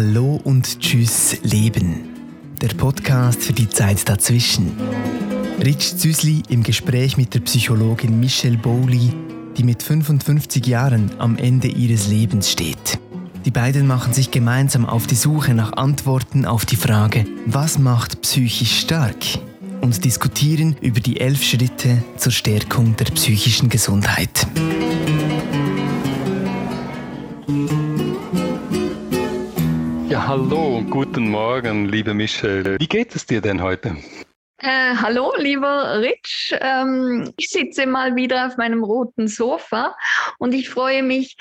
Hallo und Tschüss Leben. Der Podcast für die Zeit dazwischen. Rich Züsli im Gespräch mit der Psychologin Michelle Bowley, die mit 55 Jahren am Ende ihres Lebens steht. Die beiden machen sich gemeinsam auf die Suche nach Antworten auf die Frage, was macht psychisch stark? und diskutieren über die elf Schritte zur Stärkung der psychischen Gesundheit. Hallo guten Morgen, liebe Michelle. Wie geht es dir denn heute? Äh, hallo, lieber Rich. Ähm, ich sitze mal wieder auf meinem roten Sofa und ich freue mich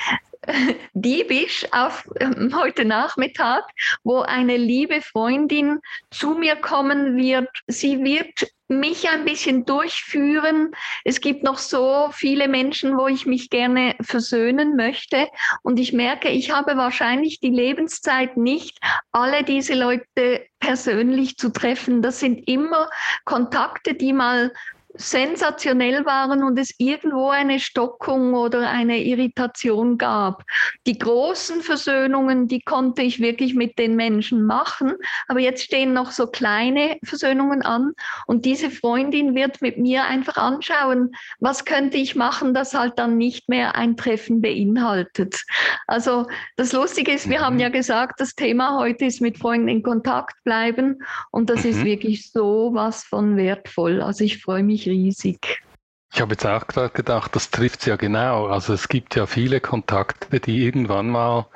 diebisch auf ähm, heute Nachmittag, wo eine liebe Freundin zu mir kommen wird. Sie wird mich ein bisschen durchführen. Es gibt noch so viele Menschen, wo ich mich gerne versöhnen möchte. Und ich merke, ich habe wahrscheinlich die Lebenszeit nicht, alle diese Leute persönlich zu treffen. Das sind immer Kontakte, die mal sensationell waren und es irgendwo eine Stockung oder eine Irritation gab. Die großen Versöhnungen, die konnte ich wirklich mit den Menschen machen, aber jetzt stehen noch so kleine Versöhnungen an und diese Freundin wird mit mir einfach anschauen, was könnte ich machen, das halt dann nicht mehr ein Treffen beinhaltet. Also das Lustige ist, wir haben mhm. ja gesagt, das Thema heute ist mit Freunden in Kontakt bleiben und das mhm. ist wirklich so was von wertvoll. Also ich freue mich riesig. Ich habe jetzt auch gerade gedacht, das trifft es ja genau. Also es gibt ja viele Kontakte, die irgendwann mal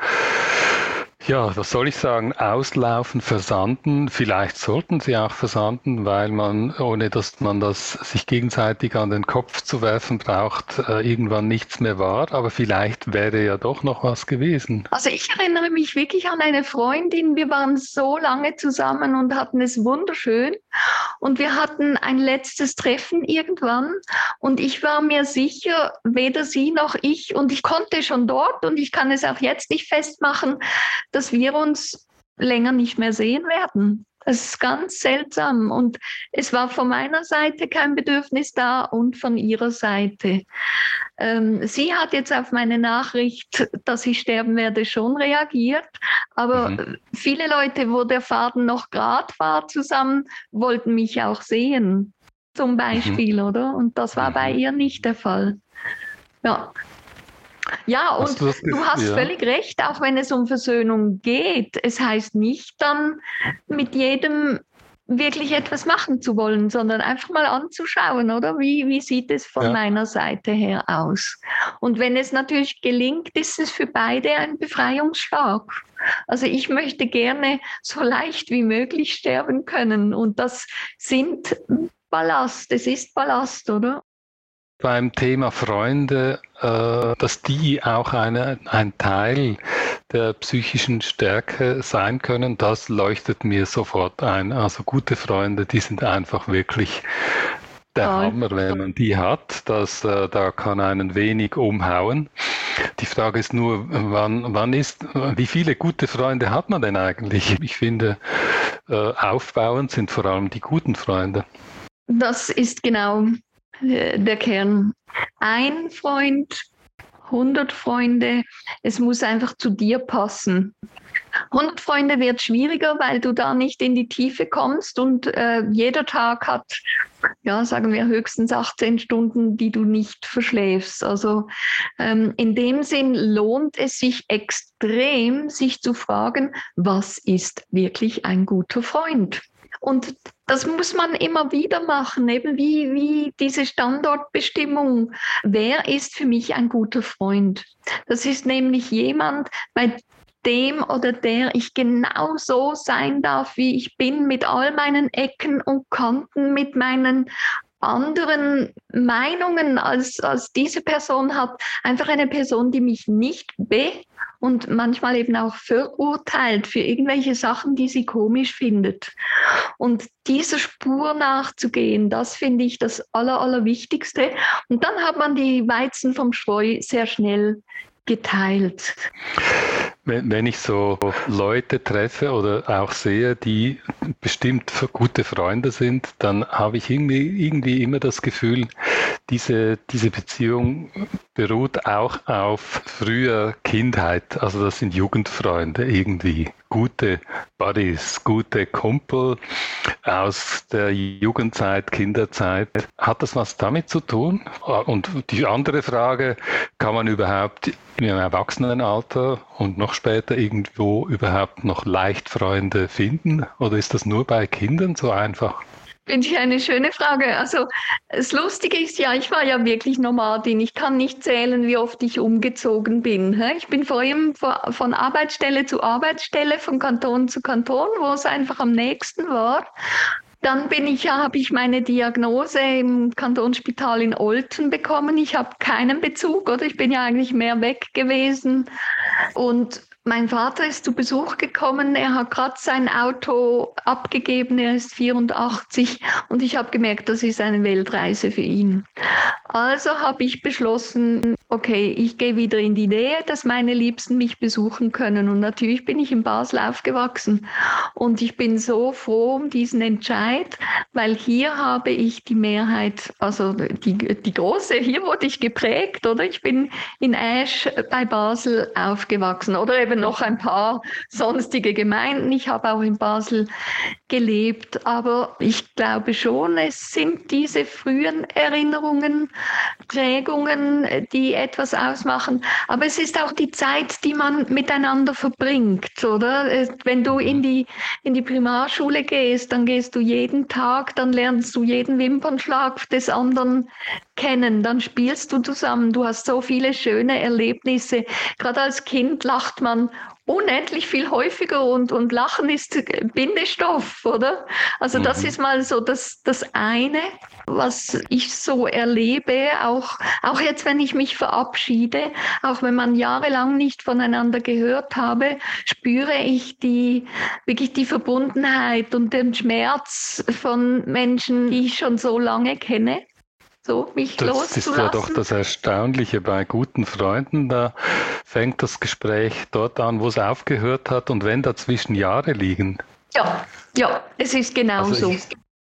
ja, was soll ich sagen, auslaufen, versanden. Vielleicht sollten sie auch versanden, weil man, ohne dass man das sich gegenseitig an den Kopf zu werfen braucht, äh, irgendwann nichts mehr war. Aber vielleicht wäre ja doch noch was gewesen. Also ich erinnere mich wirklich an eine Freundin. Wir waren so lange zusammen und hatten es wunderschön. Und wir hatten ein letztes Treffen irgendwann. Und ich war mir sicher, weder sie noch ich, und ich konnte schon dort und ich kann es auch jetzt nicht festmachen, dass wir uns länger nicht mehr sehen werden. Das ist ganz seltsam. Und es war von meiner Seite kein Bedürfnis da und von ihrer Seite. Ähm, sie hat jetzt auf meine Nachricht, dass ich sterben werde, schon reagiert. Aber mhm. viele Leute, wo der Faden noch gerade war zusammen, wollten mich auch sehen. Zum Beispiel, mhm. oder? Und das war bei mhm. ihr nicht der Fall. Ja. Ja, und hast du, du, hast ja. völlig recht, auch wenn es um Versöhnung geht. Es heißt nicht dann mit jedem wirklich etwas machen zu wollen, sondern einfach mal anzuschauen, oder? Wie, wie sieht es von ja. meiner Seite her aus? Und wenn es natürlich gelingt, ist es für beide ein Befreiungsschlag. Also ich möchte gerne so leicht wie möglich sterben können und das sind Ballast, es ist Ballast, oder? Beim Thema Freunde, äh, dass die auch eine, ein Teil der psychischen Stärke sein können, das leuchtet mir sofort ein. Also gute Freunde, die sind einfach wirklich der oh. Hammer, wenn man die hat. Das, äh, da kann einen wenig umhauen. Die Frage ist nur, wann, wann ist, wie viele gute Freunde hat man denn eigentlich? Ich finde, äh, aufbauend sind vor allem die guten Freunde. Das ist genau der Kern. Ein Freund, 100 Freunde, es muss einfach zu dir passen. 100 Freunde wird schwieriger, weil du da nicht in die Tiefe kommst und äh, jeder Tag hat, ja, sagen wir höchstens 18 Stunden, die du nicht verschläfst. Also ähm, in dem Sinn lohnt es sich extrem, sich zu fragen, was ist wirklich ein guter Freund? Und das muss man immer wieder machen, eben wie, wie diese Standortbestimmung. Wer ist für mich ein guter Freund? Das ist nämlich jemand, bei dem oder der ich genau so sein darf, wie ich bin, mit all meinen Ecken und Kanten, mit meinen anderen Meinungen als, als diese Person hat. Einfach eine Person, die mich nicht be und manchmal eben auch verurteilt für irgendwelche Sachen, die sie komisch findet. Und dieser Spur nachzugehen, das finde ich das Aller, Allerwichtigste. Und dann hat man die Weizen vom Spreu sehr schnell geteilt. Wenn, wenn ich so Leute treffe oder auch sehe, die bestimmt gute Freunde sind, dann habe ich irgendwie, irgendwie immer das Gefühl, diese, diese Beziehung beruht auch auf früher Kindheit. Also das sind Jugendfreunde irgendwie. Gute Buddies, gute Kumpel aus der Jugendzeit, Kinderzeit. Hat das was damit zu tun? Und die andere Frage, kann man überhaupt im Erwachsenenalter und noch später irgendwo überhaupt noch leicht Freunde finden? Oder ist das nur bei Kindern so einfach? Finde ich eine schöne Frage. Also das Lustige ist ja, ich war ja wirklich Nomadin. Ich kann nicht zählen, wie oft ich umgezogen bin. Ich bin vor allem von Arbeitsstelle zu Arbeitsstelle, von Kanton zu Kanton, wo es einfach am nächsten war. Dann bin ich habe ich meine Diagnose im Kantonsspital in Olten bekommen. Ich habe keinen Bezug, oder? Ich bin ja eigentlich mehr weg gewesen. Und mein Vater ist zu Besuch gekommen. Er hat gerade sein Auto abgegeben. Er ist 84 und ich habe gemerkt, das ist eine Weltreise für ihn. Also habe ich beschlossen, okay, ich gehe wieder in die Nähe, dass meine Liebsten mich besuchen können. Und natürlich bin ich in Basel aufgewachsen. Und ich bin so froh um diesen Entscheid, weil hier habe ich die Mehrheit, also die, die große, hier wurde ich geprägt, oder? Ich bin in Asch bei Basel aufgewachsen oder eben noch ein paar sonstige Gemeinden. Ich habe auch in Basel gelebt, aber ich glaube schon, es sind diese frühen Erinnerungen, Prägungen, die etwas ausmachen. Aber es ist auch die Zeit, die man miteinander verbringt, oder? Wenn du in die, in die Primarschule gehst, dann gehst du jeden Tag, dann lernst du jeden Wimpernschlag des anderen kennen, dann spielst du zusammen, du hast so viele schöne Erlebnisse. Gerade als Kind lacht man unendlich viel häufiger und, und Lachen ist Bindestoff, oder? Also mhm. das ist mal so das, das eine, was ich so erlebe, auch, auch jetzt, wenn ich mich verabschiede, auch wenn man jahrelang nicht voneinander gehört habe, spüre ich die, wirklich die Verbundenheit und den Schmerz von Menschen, die ich schon so lange kenne so mich das loszulassen. Das ist ja doch das Erstaunliche bei guten Freunden. Da fängt das Gespräch dort an, wo es aufgehört hat und wenn dazwischen Jahre liegen. Ja, ja, es ist genau also so. Ich,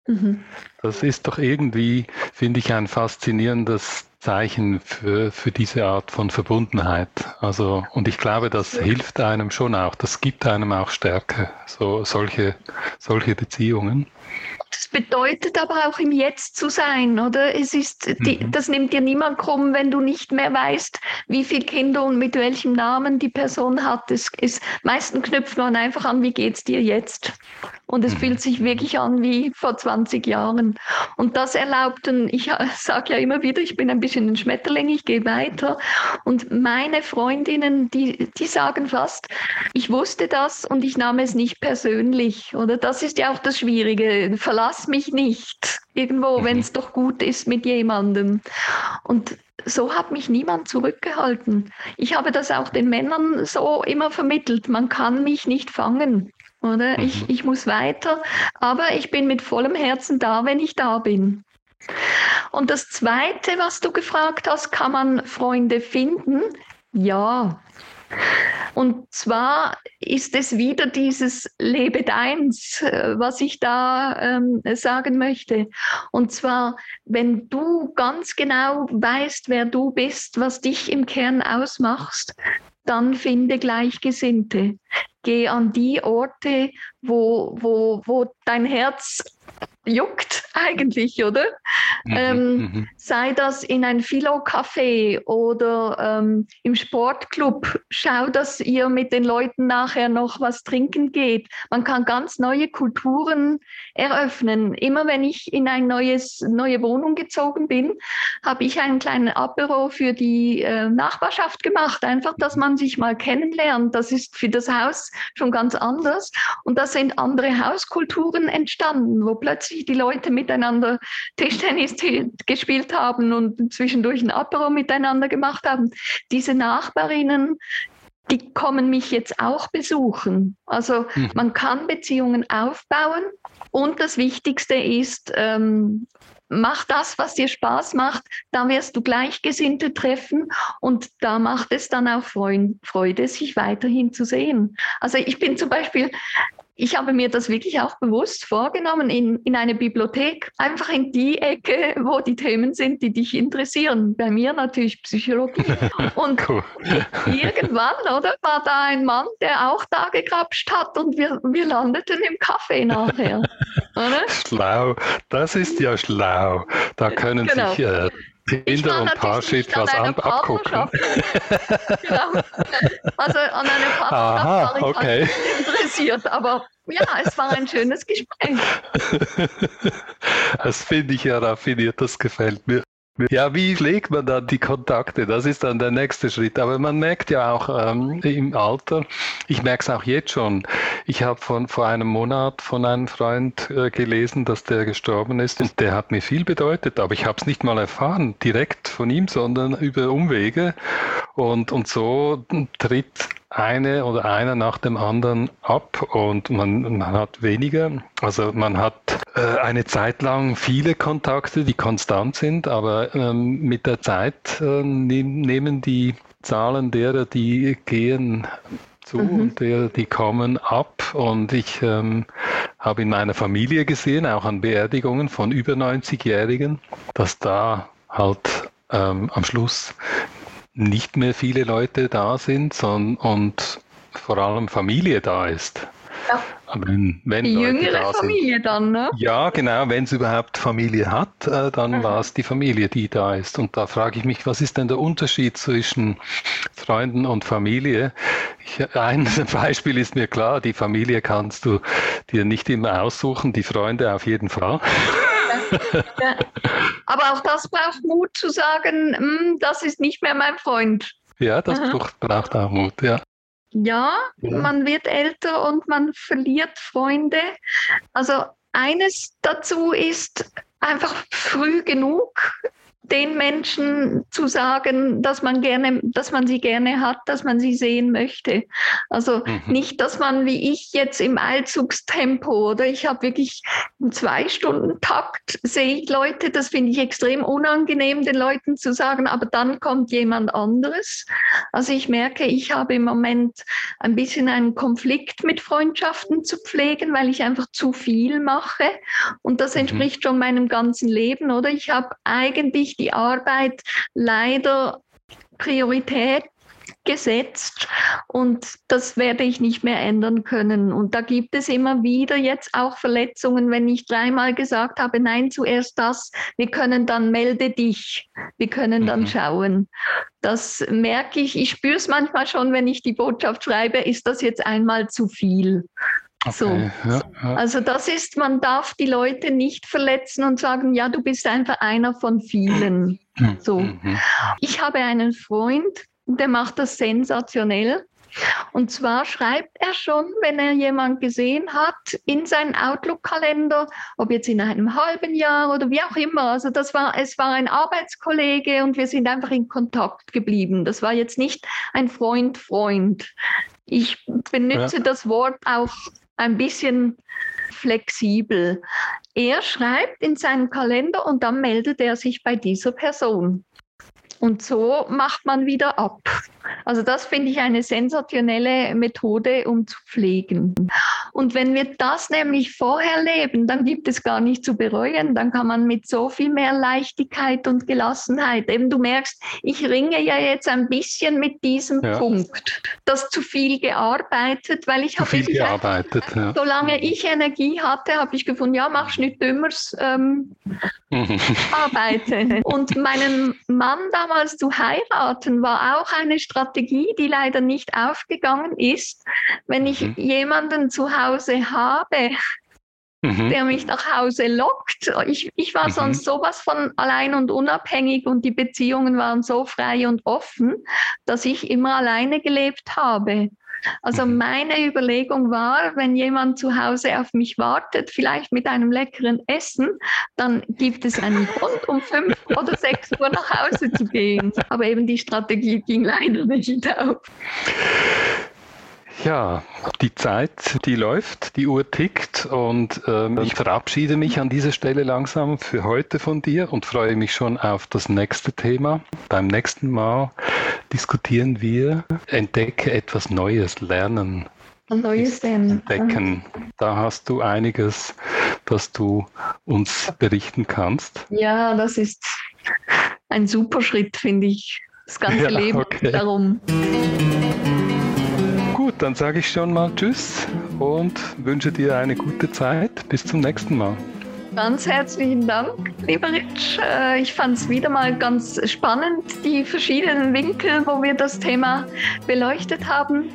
mhm. Das ist doch irgendwie, finde ich, ein faszinierendes Zeichen für, für diese Art von Verbundenheit. Also, und ich glaube, das ja. hilft einem schon auch, das gibt einem auch Stärke, so solche, solche Beziehungen. Das bedeutet aber auch im Jetzt zu sein, oder? Es ist, die, mhm. das nimmt dir niemand krumm, wenn du nicht mehr weißt, wie viele Kinder und mit welchem Namen die Person hat. Es ist, meistens knüpft man einfach an, wie geht's dir jetzt? Und es mhm. fühlt sich wirklich an wie vor 20 Jahren. Und das erlaubt, und ich sage ja immer wieder, ich bin ein bisschen ein Schmetterling, ich gehe weiter. Und meine Freundinnen, die, die sagen fast, ich wusste das und ich nahm es nicht persönlich. Oder das ist ja auch das Schwierige. Verlass mich nicht irgendwo, mhm. wenn es doch gut ist mit jemandem. Und so hat mich niemand zurückgehalten. Ich habe das auch den Männern so immer vermittelt. Man kann mich nicht fangen. Oder? Mhm. Ich, ich muss weiter, aber ich bin mit vollem Herzen da, wenn ich da bin. Und das Zweite, was du gefragt hast, kann man Freunde finden? Ja. Und zwar ist es wieder dieses Lebe deins, äh, was ich da ähm, sagen möchte. Und zwar, wenn du ganz genau weißt, wer du bist, was dich im Kern ausmachst, dann finde Gleichgesinnte. Geh an die Orte, wo, wo, wo dein Herz juckt eigentlich, oder? Mhm, ähm, mhm. sei das in ein Philo-Café oder ähm, im Sportclub. Schau, dass ihr mit den Leuten nachher noch was trinken geht. Man kann ganz neue Kulturen eröffnen. Immer wenn ich in eine neues, neue Wohnung gezogen bin, habe ich einen kleinen Apero für die äh, Nachbarschaft gemacht. Einfach, dass man sich mal kennenlernt. Das ist für das Haus schon ganz anders. Und da sind andere Hauskulturen entstanden, wo plötzlich die Leute miteinander Tischtennis gespielt haben und zwischendurch ein Apero miteinander gemacht haben. Diese Nachbarinnen, die kommen mich jetzt auch besuchen. Also hm. man kann Beziehungen aufbauen und das Wichtigste ist, ähm, mach das, was dir Spaß macht, da wirst du Gleichgesinnte treffen und da macht es dann auch Freude, sich weiterhin zu sehen. Also ich bin zum Beispiel ich habe mir das wirklich auch bewusst vorgenommen, in, in eine Bibliothek, einfach in die Ecke, wo die Themen sind, die dich interessieren. Bei mir natürlich Psychologie. Und cool. irgendwann, oder, war da ein Mann, der auch da gegrapscht hat und wir, wir landeten im Café nachher. Oder? Schlau, das ist ja schlau. Da können genau. sich äh, Kinder und Parship was an, abgucken. genau. Also an einer Partnerschaft Aha, war ich okay. interessiert, aber ja, es war ein schönes Gespräch. Das finde ich ja raffiniert, das gefällt mir. Ja, wie pflegt man dann die Kontakte? Das ist dann der nächste Schritt. Aber man merkt ja auch ähm, im Alter, ich merke es auch jetzt schon, ich habe vor einem Monat von einem Freund äh, gelesen, dass der gestorben ist und der hat mir viel bedeutet, aber ich habe es nicht mal erfahren, direkt von ihm, sondern über Umwege. Und, und so tritt eine oder einer nach dem anderen ab und man, man hat weniger. Also man hat äh, eine Zeit lang viele Kontakte, die konstant sind, aber ähm, mit der Zeit äh, nehmen die Zahlen derer, die gehen, zu mhm. und derer, die kommen ab. Und ich ähm, habe in meiner Familie gesehen, auch an Beerdigungen von über 90-Jährigen, dass da halt ähm, am Schluss nicht mehr viele Leute da sind sondern, und vor allem Familie da ist. Ja. Wenn, wenn Die jüngere Familie sind. dann, ne? Ja, genau. Wenn es überhaupt Familie hat, äh, dann war es die Familie, die da ist. Und da frage ich mich, was ist denn der Unterschied zwischen Freunden und Familie? Ich, ein Beispiel ist mir klar, die Familie kannst du dir nicht immer aussuchen, die Freunde auf jeden Fall. Ja. Aber auch das braucht Mut zu sagen, hm, das ist nicht mehr mein Freund. Ja, das Aha. braucht auch Mut, ja. Ja, ja, man wird älter und man verliert Freunde. Also eines dazu ist einfach früh genug den Menschen zu sagen, dass man gerne, dass man sie gerne hat, dass man sie sehen möchte. Also mhm. nicht, dass man wie ich jetzt im Eilzugstempo oder ich habe wirklich einen zwei Stunden Takt sehe ich Leute, das finde ich extrem unangenehm, den Leuten zu sagen, aber dann kommt jemand anderes. Also ich merke, ich habe im Moment ein bisschen einen Konflikt mit Freundschaften zu pflegen, weil ich einfach zu viel mache und das mhm. entspricht mhm. schon meinem ganzen Leben, oder? Ich habe eigentlich die Arbeit leider Priorität gesetzt und das werde ich nicht mehr ändern können. Und da gibt es immer wieder jetzt auch Verletzungen, wenn ich dreimal gesagt habe, nein, zuerst das, wir können dann melde dich, wir können dann mhm. schauen. Das merke ich, ich spüre es manchmal schon, wenn ich die Botschaft schreibe, ist das jetzt einmal zu viel. Okay, so. Ja, ja. Also das ist, man darf die Leute nicht verletzen und sagen, ja, du bist einfach einer von vielen. Mhm. So. Mhm. Ich habe einen Freund, der macht das sensationell. Und zwar schreibt er schon, wenn er jemand gesehen hat, in seinen Outlook-Kalender, ob jetzt in einem halben Jahr oder wie auch immer. Also das war, es war ein Arbeitskollege und wir sind einfach in Kontakt geblieben. Das war jetzt nicht ein Freund, Freund. Ich benutze ja. das Wort auch ein bisschen flexibel. Er schreibt in seinem Kalender und dann meldet er sich bei dieser Person. Und so macht man wieder ab. Also das finde ich eine sensationelle Methode, um zu pflegen. Und wenn wir das nämlich vorher leben, dann gibt es gar nicht zu bereuen. Dann kann man mit so viel mehr Leichtigkeit und Gelassenheit, eben du merkst, ich ringe ja jetzt ein bisschen mit diesem ja. Punkt, das zu viel gearbeitet, weil ich habe viel gearbeitet. Ja. Solange ich Energie hatte, habe ich gefunden, ja, machst nicht dümmers ähm, arbeiten. Und meinen Mann damals zu heiraten war auch eine Strategie Strategie, die leider nicht aufgegangen ist. Wenn ich mhm. jemanden zu Hause habe, mhm. der mich nach Hause lockt. Ich, ich war mhm. sonst sowas von allein und unabhängig und die Beziehungen waren so frei und offen, dass ich immer alleine gelebt habe. Also mhm. meine Überlegung war, wenn jemand zu Hause auf mich wartet, vielleicht mit einem leckeren Essen, dann gibt es einen Grund, um fünf oder sechs Uhr nach Hause zu gehen. Aber eben die Strategie ging leider nicht auf. Ja, die Zeit, die läuft, die Uhr tickt und ähm, ich verabschiede mich an dieser Stelle langsam für heute von dir und freue mich schon auf das nächste Thema. Beim nächsten Mal diskutieren wir, entdecke etwas Neues, lernen Neues entdecken. Da hast du einiges, das du uns berichten kannst. Ja, das ist ein super Schritt, finde ich. Das ganze ja, Leben okay. darum. Gut, dann sage ich schon mal Tschüss und wünsche dir eine gute Zeit. Bis zum nächsten Mal. Ganz herzlichen Dank, lieber Rich. Äh, ich fand es wieder mal ganz spannend, die verschiedenen Winkel, wo wir das Thema beleuchtet haben.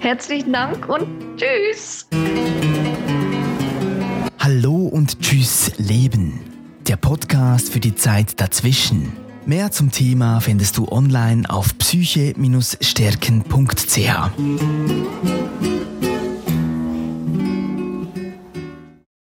Herzlichen Dank und tschüss. Hallo und tschüss Leben. Der Podcast für die Zeit dazwischen. Mehr zum Thema findest du online auf psyche-stärken.ch.